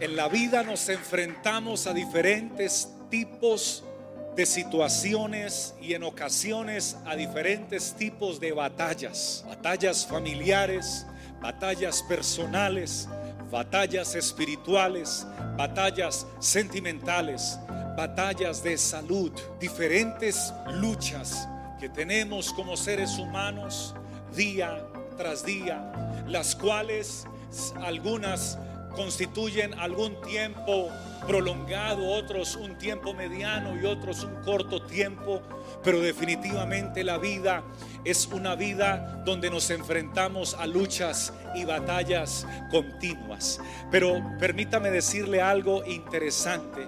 En la vida nos enfrentamos a diferentes tipos de situaciones y en ocasiones a diferentes tipos de batallas. Batallas familiares, batallas personales, batallas espirituales, batallas sentimentales, batallas de salud, diferentes luchas que tenemos como seres humanos día tras día, las cuales algunas constituyen algún tiempo prolongado, otros un tiempo mediano y otros un corto tiempo, pero definitivamente la vida es una vida donde nos enfrentamos a luchas y batallas continuas. Pero permítame decirle algo interesante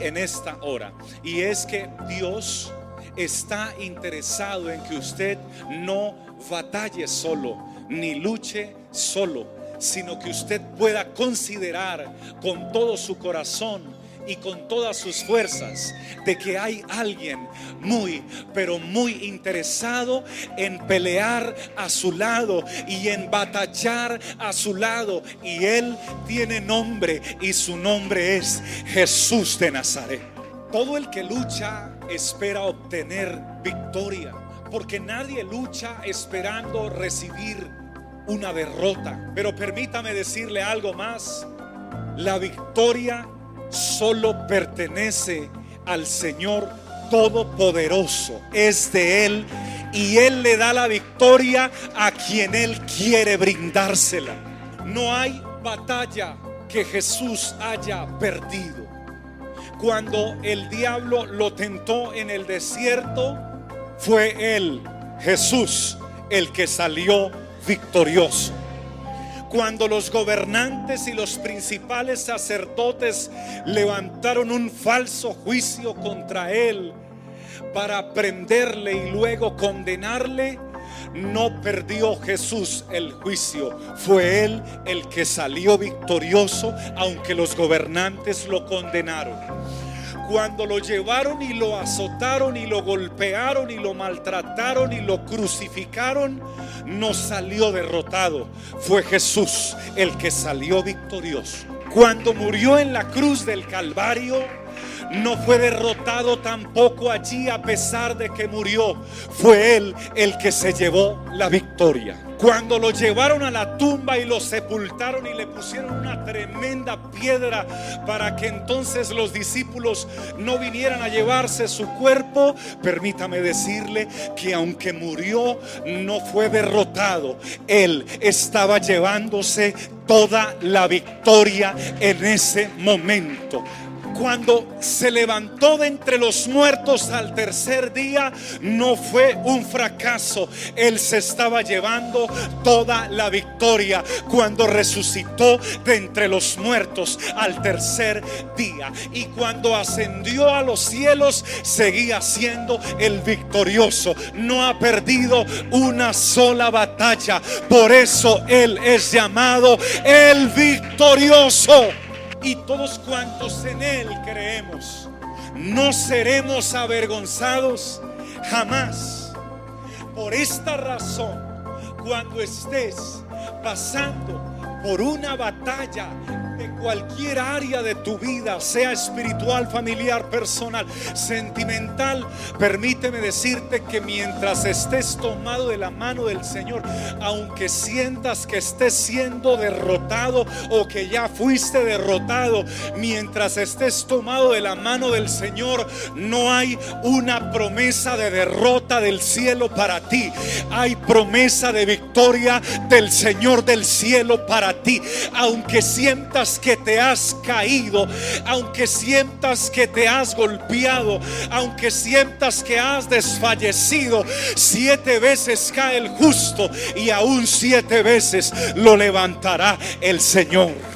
en esta hora, y es que Dios está interesado en que usted no batalle solo, ni luche solo sino que usted pueda considerar con todo su corazón y con todas sus fuerzas de que hay alguien muy, pero muy interesado en pelear a su lado y en batallar a su lado. Y Él tiene nombre y su nombre es Jesús de Nazaret. Todo el que lucha espera obtener victoria, porque nadie lucha esperando recibir una derrota. Pero permítame decirle algo más. La victoria solo pertenece al Señor Todopoderoso. Es de Él y Él le da la victoria a quien Él quiere brindársela. No hay batalla que Jesús haya perdido. Cuando el diablo lo tentó en el desierto, fue Él, Jesús, el que salió victorioso. Cuando los gobernantes y los principales sacerdotes levantaron un falso juicio contra él para prenderle y luego condenarle, no perdió Jesús el juicio. Fue él el que salió victorioso, aunque los gobernantes lo condenaron cuando lo llevaron y lo azotaron y lo golpearon y lo maltrataron y lo crucificaron, no salió derrotado. Fue Jesús el que salió victorioso. Cuando murió en la cruz del Calvario, no fue derrotado tampoco allí a pesar de que murió. Fue Él el que se llevó la victoria. Cuando lo llevaron a la tumba y lo sepultaron y le pusieron una tremenda piedra para que entonces los discípulos no vinieran a llevarse su cuerpo, permítame decirle que aunque murió, no fue derrotado. Él estaba llevándose toda la victoria en ese momento cuando se levantó de entre los muertos al tercer día, no fue un fracaso. Él se estaba llevando toda la victoria cuando resucitó de entre los muertos al tercer día. Y cuando ascendió a los cielos, seguía siendo el victorioso. No ha perdido una sola batalla. Por eso Él es llamado el victorioso y todos cuantos en Él creemos, no seremos avergonzados jamás. Por esta razón, cuando estés pasando por una batalla de cualquier área de tu vida, sea espiritual, familiar, personal, sentimental, permíteme decirte que mientras estés tomado de la mano del Señor, aunque sientas que estés siendo derrotado o que ya fuiste derrotado, mientras estés tomado de la mano del Señor, no hay una promesa de derrota del cielo para ti. Hay promesa de victoria del Señor del cielo para ti. Aunque sientas que te has caído, aunque sientas que te has golpeado, aunque sientas que has desfallecido, siete veces cae el justo y aún siete veces lo levantará el Señor.